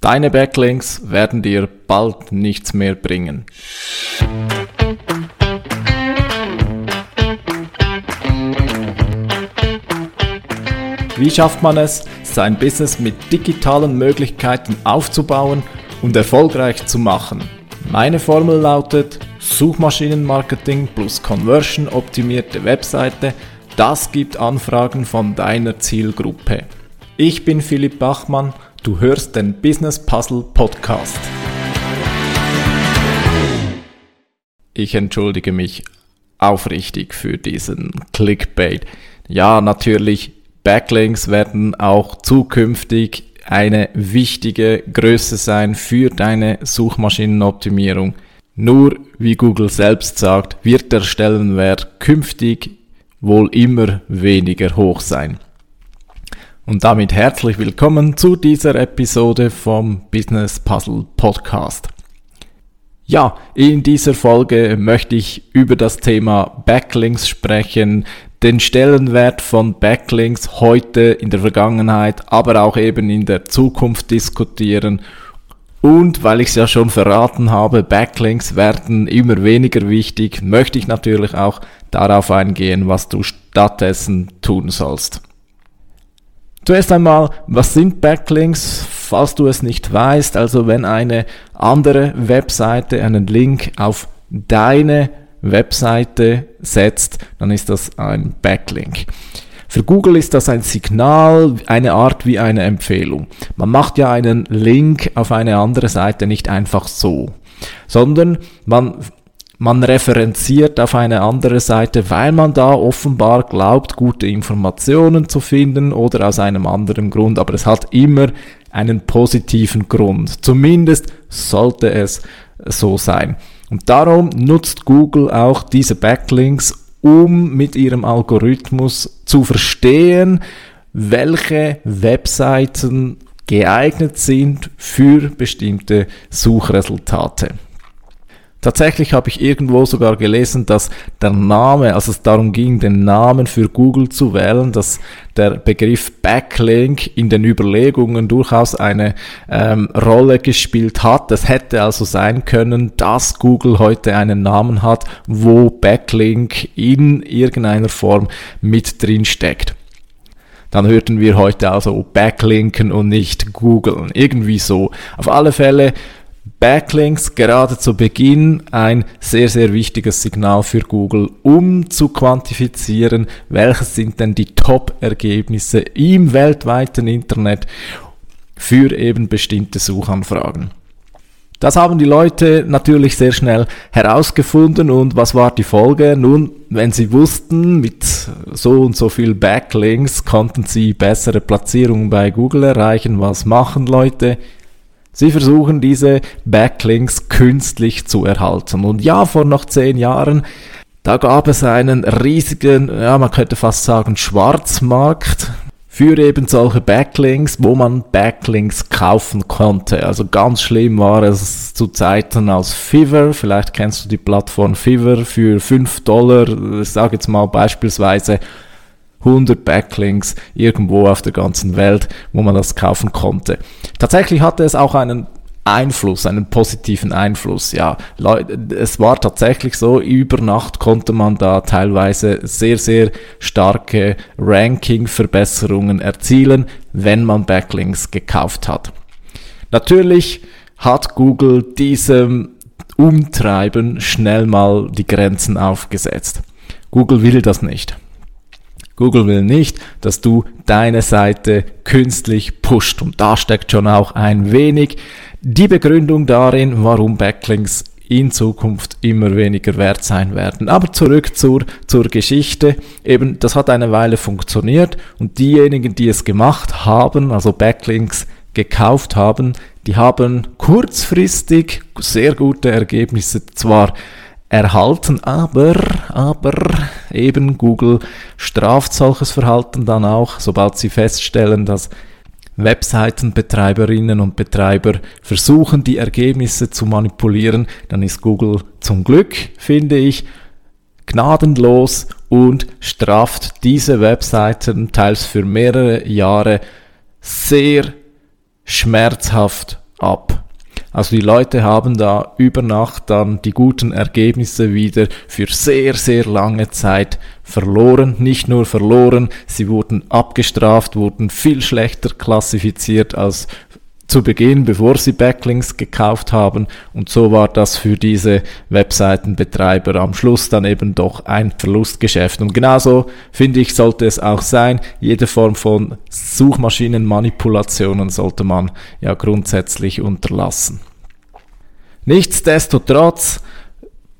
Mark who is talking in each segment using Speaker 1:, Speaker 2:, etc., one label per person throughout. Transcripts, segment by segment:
Speaker 1: Deine Backlinks werden dir bald nichts mehr bringen. Wie schafft man es, sein Business mit digitalen Möglichkeiten aufzubauen und erfolgreich zu machen? Meine Formel lautet Suchmaschinenmarketing plus Conversion optimierte Webseite. Das gibt Anfragen von deiner Zielgruppe. Ich bin Philipp Bachmann, du hörst den Business Puzzle Podcast. Ich entschuldige mich aufrichtig für diesen Clickbait. Ja, natürlich Backlinks werden auch zukünftig eine wichtige Größe sein für deine Suchmaschinenoptimierung. Nur, wie Google selbst sagt, wird der Stellenwert künftig wohl immer weniger hoch sein. Und damit herzlich willkommen zu dieser Episode vom Business Puzzle Podcast. Ja, in dieser Folge möchte ich über das Thema Backlinks sprechen, den Stellenwert von Backlinks heute, in der Vergangenheit, aber auch eben in der Zukunft diskutieren. Und weil ich es ja schon verraten habe, Backlinks werden immer weniger wichtig, möchte ich natürlich auch darauf eingehen, was du stattdessen tun sollst. Zuerst einmal, was sind Backlinks? Falls du es nicht weißt, also wenn eine andere Webseite einen Link auf deine Webseite setzt, dann ist das ein Backlink. Für Google ist das ein Signal, eine Art wie eine Empfehlung. Man macht ja einen Link auf eine andere Seite nicht einfach so, sondern man man referenziert auf eine andere Seite, weil man da offenbar glaubt, gute Informationen zu finden oder aus einem anderen Grund. Aber es hat immer einen positiven Grund. Zumindest sollte es so sein. Und darum nutzt Google auch diese Backlinks, um mit ihrem Algorithmus zu verstehen, welche Webseiten geeignet sind für bestimmte Suchresultate. Tatsächlich habe ich irgendwo sogar gelesen, dass der Name, als es darum ging, den Namen für Google zu wählen, dass der Begriff Backlink in den Überlegungen durchaus eine ähm, Rolle gespielt hat. Es hätte also sein können, dass Google heute einen Namen hat, wo Backlink in irgendeiner Form mit drin steckt dann hörten wir heute also Backlinken und nicht googeln. Irgendwie so. Auf alle Fälle Backlinks gerade zu Beginn ein sehr, sehr wichtiges Signal für Google, um zu quantifizieren, welches sind denn die Top-Ergebnisse im weltweiten Internet für eben bestimmte Suchanfragen. Das haben die Leute natürlich sehr schnell herausgefunden und was war die Folge? Nun, wenn sie wussten, mit so und so viel Backlinks konnten sie bessere Platzierungen bei Google erreichen. Was machen Leute? Sie versuchen diese Backlinks künstlich zu erhalten. Und ja, vor noch zehn Jahren, da gab es einen riesigen, ja, man könnte fast sagen, Schwarzmarkt für eben solche Backlinks, wo man Backlinks kaufen konnte. Also ganz schlimm war es zu Zeiten als Fiverr. Vielleicht kennst du die Plattform Fiverr für 5 Dollar. Ich sage jetzt mal beispielsweise 100 Backlinks irgendwo auf der ganzen Welt, wo man das kaufen konnte. Tatsächlich hatte es auch einen Einfluss, einen positiven Einfluss. Ja, es war tatsächlich so, über Nacht konnte man da teilweise sehr, sehr starke Ranking-Verbesserungen erzielen, wenn man Backlinks gekauft hat. Natürlich hat Google diesem Umtreiben schnell mal die Grenzen aufgesetzt. Google will das nicht. Google will nicht, dass du deine Seite künstlich pusht. Und da steckt schon auch ein wenig die Begründung darin, warum Backlinks in Zukunft immer weniger wert sein werden. Aber zurück zur, zur Geschichte. Eben, das hat eine Weile funktioniert und diejenigen, die es gemacht haben, also Backlinks gekauft haben, die haben kurzfristig sehr gute Ergebnisse zwar erhalten, aber, aber eben Google straft solches Verhalten dann auch, sobald sie feststellen, dass Webseitenbetreiberinnen und Betreiber versuchen, die Ergebnisse zu manipulieren, dann ist Google zum Glück, finde ich, gnadenlos und straft diese Webseiten teils für mehrere Jahre sehr schmerzhaft ab. Also die Leute haben da über Nacht dann die guten Ergebnisse wieder für sehr, sehr lange Zeit verloren. Nicht nur verloren, sie wurden abgestraft, wurden viel schlechter klassifiziert als zu Beginn, bevor sie Backlinks gekauft haben. Und so war das für diese Webseitenbetreiber am Schluss dann eben doch ein Verlustgeschäft. Und genauso finde ich, sollte es auch sein. Jede Form von Suchmaschinenmanipulationen sollte man ja grundsätzlich unterlassen. Nichtsdestotrotz,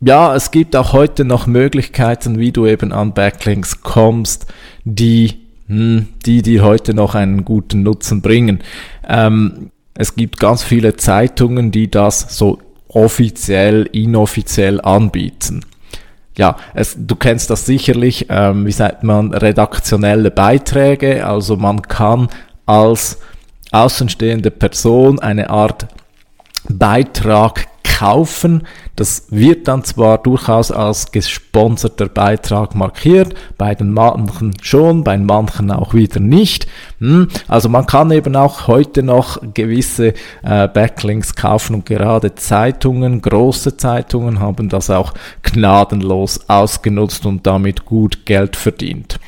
Speaker 1: ja, es gibt auch heute noch Möglichkeiten, wie du eben an Backlinks kommst, die hm, die dir heute noch einen guten Nutzen bringen. Ähm, es gibt ganz viele Zeitungen, die das so offiziell, inoffiziell anbieten. Ja, es, du kennst das sicherlich, ähm, wie sagt man, redaktionelle Beiträge. Also man kann als außenstehende Person eine Art Beitrag kaufen. Das wird dann zwar durchaus als gesponserter Beitrag markiert, bei den manchen schon, bei manchen auch wieder nicht. Hm, also man kann eben auch heute noch gewisse äh, Backlinks kaufen und gerade Zeitungen, große Zeitungen haben das auch gnadenlos ausgenutzt und damit gut Geld verdient.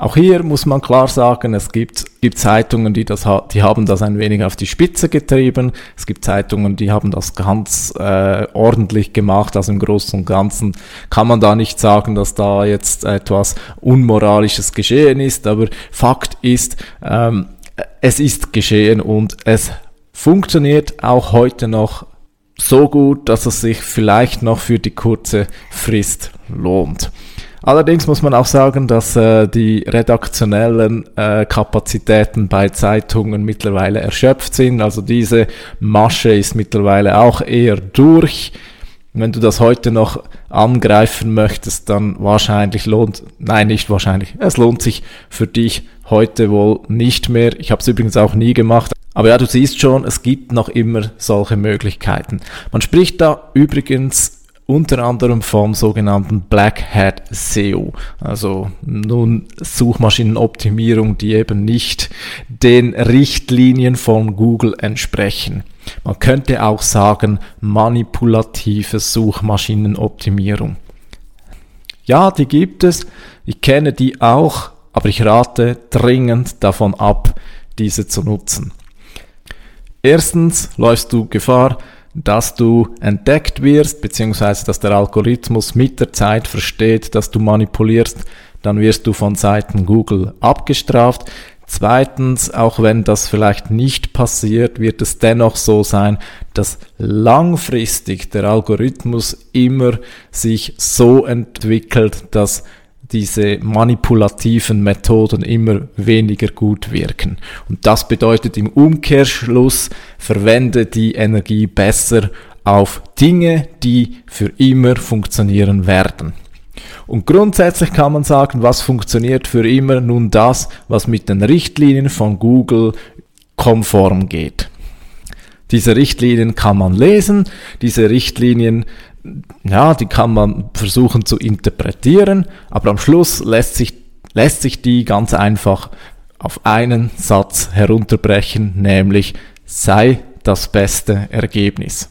Speaker 1: Auch hier muss man klar sagen, es gibt, gibt Zeitungen, die, das, die haben das ein wenig auf die Spitze getrieben. Es gibt Zeitungen, die haben das ganz äh, ordentlich gemacht. Also im Großen und Ganzen kann man da nicht sagen, dass da jetzt etwas Unmoralisches geschehen ist. Aber Fakt ist, ähm, es ist geschehen und es funktioniert auch heute noch so gut, dass es sich vielleicht noch für die kurze Frist lohnt. Allerdings muss man auch sagen, dass äh, die redaktionellen äh, Kapazitäten bei Zeitungen mittlerweile erschöpft sind. Also diese Masche ist mittlerweile auch eher durch. Wenn du das heute noch angreifen möchtest, dann wahrscheinlich lohnt, nein, nicht wahrscheinlich, es lohnt sich für dich heute wohl nicht mehr. Ich habe es übrigens auch nie gemacht. Aber ja, du siehst schon, es gibt noch immer solche Möglichkeiten. Man spricht da übrigens unter anderem vom sogenannten Black Hat SEO, also nun Suchmaschinenoptimierung, die eben nicht den Richtlinien von Google entsprechen. Man könnte auch sagen manipulative Suchmaschinenoptimierung. Ja, die gibt es. Ich kenne die auch, aber ich rate dringend davon ab, diese zu nutzen. Erstens läufst du Gefahr, dass du entdeckt wirst, beziehungsweise dass der Algorithmus mit der Zeit versteht, dass du manipulierst, dann wirst du von Seiten Google abgestraft. Zweitens, auch wenn das vielleicht nicht passiert, wird es dennoch so sein, dass langfristig der Algorithmus immer sich so entwickelt, dass diese manipulativen Methoden immer weniger gut wirken. Und das bedeutet im Umkehrschluss, verwende die Energie besser auf Dinge, die für immer funktionieren werden. Und grundsätzlich kann man sagen, was funktioniert für immer? Nun das, was mit den Richtlinien von Google konform geht. Diese Richtlinien kann man lesen, diese Richtlinien ja, die kann man versuchen zu interpretieren, aber am Schluss lässt sich, lässt sich die ganz einfach auf einen Satz herunterbrechen, nämlich sei das beste Ergebnis.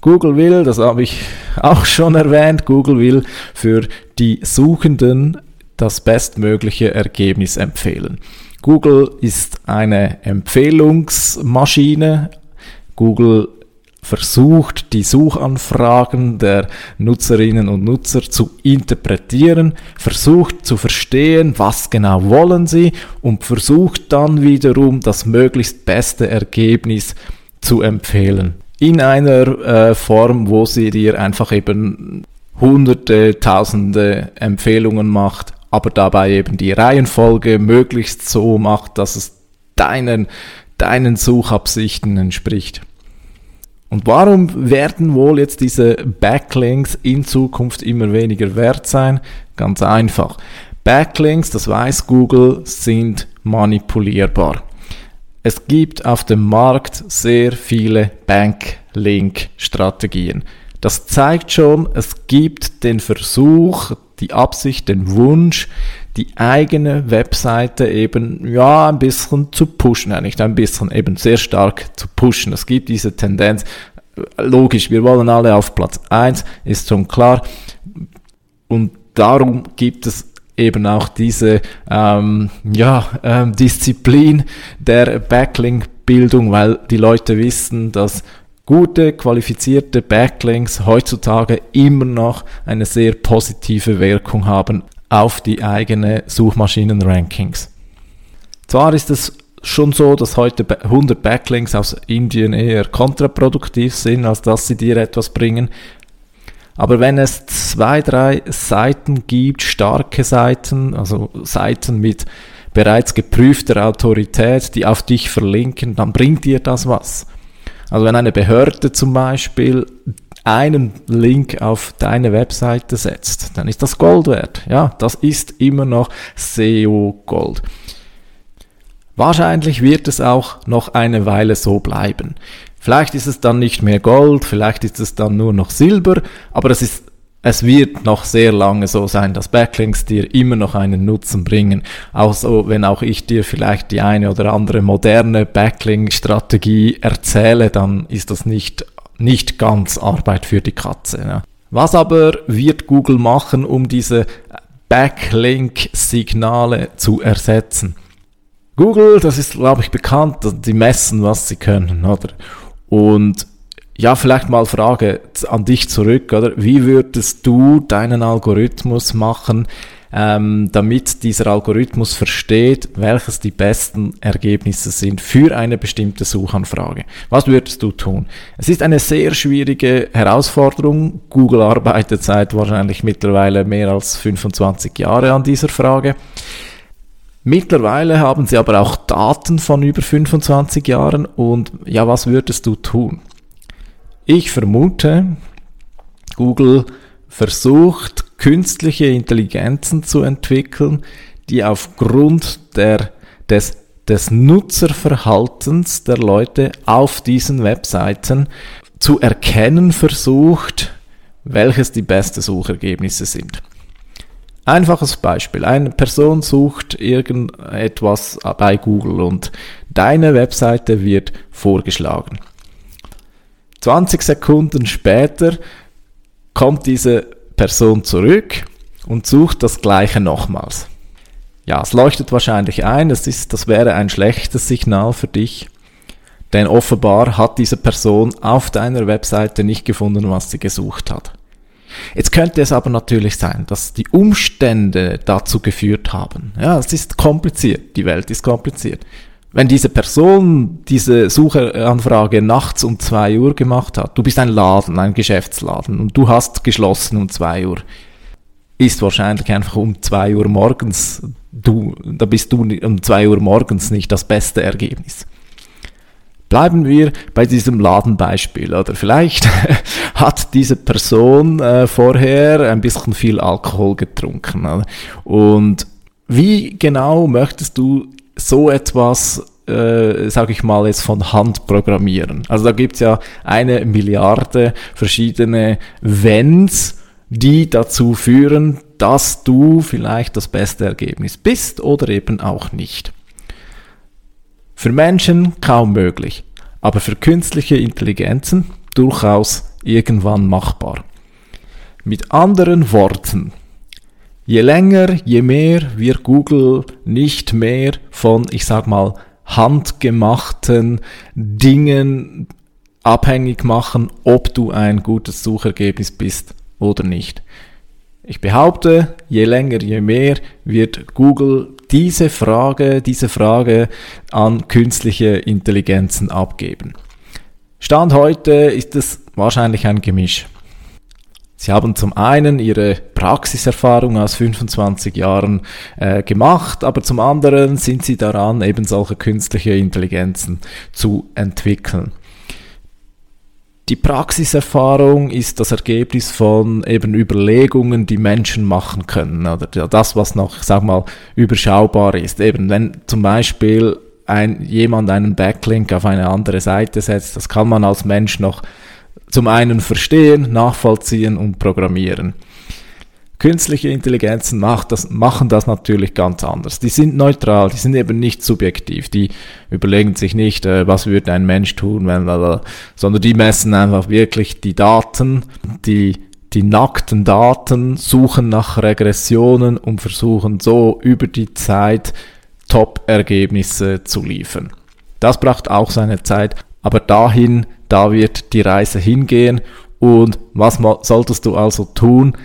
Speaker 1: Google will, das habe ich auch schon erwähnt, Google will für die Suchenden das bestmögliche Ergebnis empfehlen. Google ist eine Empfehlungsmaschine. Google versucht, die Suchanfragen der Nutzerinnen und Nutzer zu interpretieren, versucht zu verstehen, was genau wollen sie und versucht dann wiederum das möglichst beste Ergebnis zu empfehlen. In einer äh, Form, wo sie dir einfach eben hunderte, tausende Empfehlungen macht, aber dabei eben die Reihenfolge möglichst so macht, dass es deinen, deinen Suchabsichten entspricht. Und warum werden wohl jetzt diese Backlinks in Zukunft immer weniger wert sein? Ganz einfach. Backlinks, das weiß Google, sind manipulierbar. Es gibt auf dem Markt sehr viele Backlink-Strategien. Das zeigt schon, es gibt den Versuch, die Absicht, den Wunsch, die eigene Webseite eben, ja, ein bisschen zu pushen, ja, nicht ein bisschen, eben sehr stark zu pushen. Es gibt diese Tendenz, logisch, wir wollen alle auf Platz eins, ist schon klar. Und darum gibt es eben auch diese ähm, ja, ähm, Disziplin der Backlink-Bildung, weil die Leute wissen, dass gute, qualifizierte Backlinks heutzutage immer noch eine sehr positive Wirkung haben auf die eigene Suchmaschinen-Rankings. Zwar ist es schon so, dass heute 100 Backlinks aus Indien eher kontraproduktiv sind, als dass sie dir etwas bringen. Aber wenn es zwei, drei Seiten gibt, starke Seiten, also Seiten mit bereits geprüfter Autorität, die auf dich verlinken, dann bringt dir das was. Also wenn eine Behörde zum Beispiel einen Link auf deine Webseite setzt, dann ist das Gold wert. Ja, das ist immer noch SEO Gold. Wahrscheinlich wird es auch noch eine Weile so bleiben. Vielleicht ist es dann nicht mehr Gold, vielleicht ist es dann nur noch Silber, aber es ist es wird noch sehr lange so sein, dass Backlinks dir immer noch einen Nutzen bringen. Auch so, wenn auch ich dir vielleicht die eine oder andere moderne Backlink-Strategie erzähle, dann ist das nicht, nicht ganz Arbeit für die Katze. Ja. Was aber wird Google machen, um diese Backlink-Signale zu ersetzen? Google, das ist, glaube ich, bekannt, die messen, was sie können, oder? Und ja, vielleicht mal Frage an dich zurück, oder? Wie würdest du deinen Algorithmus machen, ähm, damit dieser Algorithmus versteht, welches die besten Ergebnisse sind für eine bestimmte Suchanfrage? Was würdest du tun? Es ist eine sehr schwierige Herausforderung. Google arbeitet seit wahrscheinlich mittlerweile mehr als 25 Jahre an dieser Frage. Mittlerweile haben sie aber auch Daten von über 25 Jahren und ja, was würdest du tun? Ich vermute, Google versucht künstliche Intelligenzen zu entwickeln, die aufgrund der, des, des Nutzerverhaltens der Leute auf diesen Webseiten zu erkennen versucht, welches die besten Suchergebnisse sind. Einfaches Beispiel. Eine Person sucht irgendetwas bei Google und deine Webseite wird vorgeschlagen. 20 Sekunden später kommt diese Person zurück und sucht das gleiche nochmals. Ja, es leuchtet wahrscheinlich ein, das, ist, das wäre ein schlechtes Signal für dich, denn offenbar hat diese Person auf deiner Webseite nicht gefunden, was sie gesucht hat. Jetzt könnte es aber natürlich sein, dass die Umstände dazu geführt haben. Ja, es ist kompliziert, die Welt ist kompliziert. Wenn diese Person diese Suchanfrage nachts um zwei Uhr gemacht hat, du bist ein Laden, ein Geschäftsladen und du hast geschlossen um zwei Uhr, ist wahrscheinlich einfach um zwei Uhr morgens, du, da bist du um zwei Uhr morgens nicht das beste Ergebnis. Bleiben wir bei diesem Ladenbeispiel, oder vielleicht hat diese Person äh, vorher ein bisschen viel Alkohol getrunken. Oder? Und wie genau möchtest du so etwas, äh, sage ich mal, jetzt von Hand programmieren. Also da gibt's ja eine Milliarde verschiedene Wenns, die dazu führen, dass du vielleicht das beste Ergebnis bist oder eben auch nicht. Für Menschen kaum möglich, aber für künstliche Intelligenzen durchaus irgendwann machbar. Mit anderen Worten, Je länger, je mehr wir Google nicht mehr von, ich sag mal, handgemachten Dingen abhängig machen, ob du ein gutes Suchergebnis bist oder nicht. Ich behaupte, je länger, je mehr wird Google diese Frage, diese Frage an künstliche Intelligenzen abgeben. Stand heute ist es wahrscheinlich ein Gemisch. Sie haben zum einen ihre Praxiserfahrung aus 25 Jahren äh, gemacht, aber zum anderen sind sie daran, eben solche künstliche Intelligenzen zu entwickeln. Die Praxiserfahrung ist das Ergebnis von eben Überlegungen, die Menschen machen können, oder das, was noch, ich sag mal, überschaubar ist. Eben, wenn zum Beispiel ein, jemand einen Backlink auf eine andere Seite setzt, das kann man als Mensch noch zum einen verstehen, nachvollziehen und programmieren. Künstliche Intelligenzen das, machen das natürlich ganz anders. Die sind neutral, die sind eben nicht subjektiv. Die überlegen sich nicht, äh, was würde ein Mensch tun, wenn, sondern die messen einfach wirklich die Daten, die, die nackten Daten, suchen nach Regressionen und versuchen so über die Zeit Top-Ergebnisse zu liefern. Das braucht auch seine Zeit, aber dahin, da wird die Reise hingehen. Und was solltest du also tun?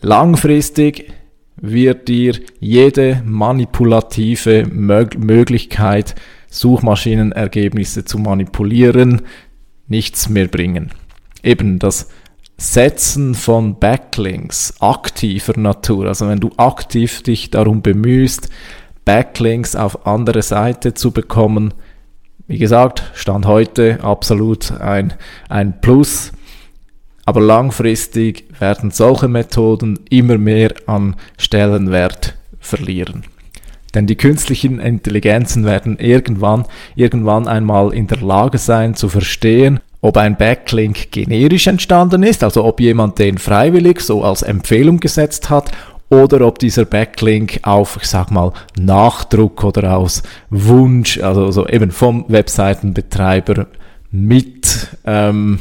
Speaker 1: Langfristig wird dir jede manipulative Möglichkeit, Suchmaschinenergebnisse zu manipulieren, nichts mehr bringen. Eben das Setzen von Backlinks aktiver Natur, also wenn du aktiv dich darum bemühst, Backlinks auf andere Seite zu bekommen, wie gesagt, Stand heute absolut ein, ein Plus. Aber langfristig werden solche Methoden immer mehr an Stellenwert verlieren. Denn die künstlichen Intelligenzen werden irgendwann, irgendwann einmal in der Lage sein zu verstehen, ob ein Backlink generisch entstanden ist, also ob jemand den freiwillig so als Empfehlung gesetzt hat, oder ob dieser Backlink auf, ich sag mal, Nachdruck oder aus Wunsch, also, also eben vom Webseitenbetreiber mit ähm,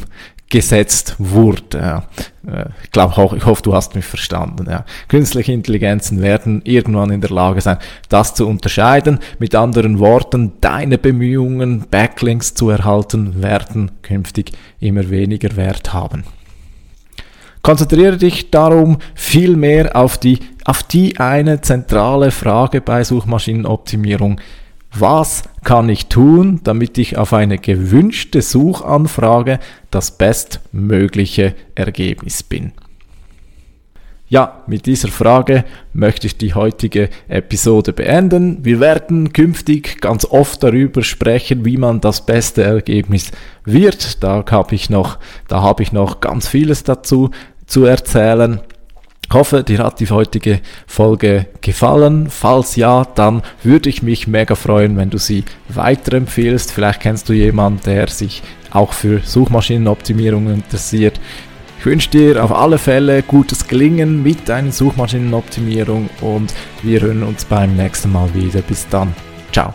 Speaker 1: gesetzt wurde. Ja. Äh, ich glaube, ich hoffe, du hast mich verstanden. Ja. Künstliche Intelligenzen werden irgendwann in der Lage sein, das zu unterscheiden. Mit anderen Worten, deine Bemühungen, Backlinks zu erhalten, werden künftig immer weniger Wert haben. Konzentriere dich darum viel mehr auf die, auf die eine zentrale Frage bei Suchmaschinenoptimierung, was kann ich tun, damit ich auf eine gewünschte Suchanfrage das bestmögliche Ergebnis bin? Ja, mit dieser Frage möchte ich die heutige Episode beenden. Wir werden künftig ganz oft darüber sprechen, wie man das beste Ergebnis wird. Da habe ich noch, da habe ich noch ganz vieles dazu zu erzählen. Ich hoffe, dir hat die heutige Folge gefallen. Falls ja, dann würde ich mich mega freuen, wenn du sie weiterempfehlst. Vielleicht kennst du jemanden, der sich auch für Suchmaschinenoptimierung interessiert. Ich wünsche dir auf alle Fälle gutes Gelingen mit deiner Suchmaschinenoptimierung und wir hören uns beim nächsten Mal wieder. Bis dann. Ciao.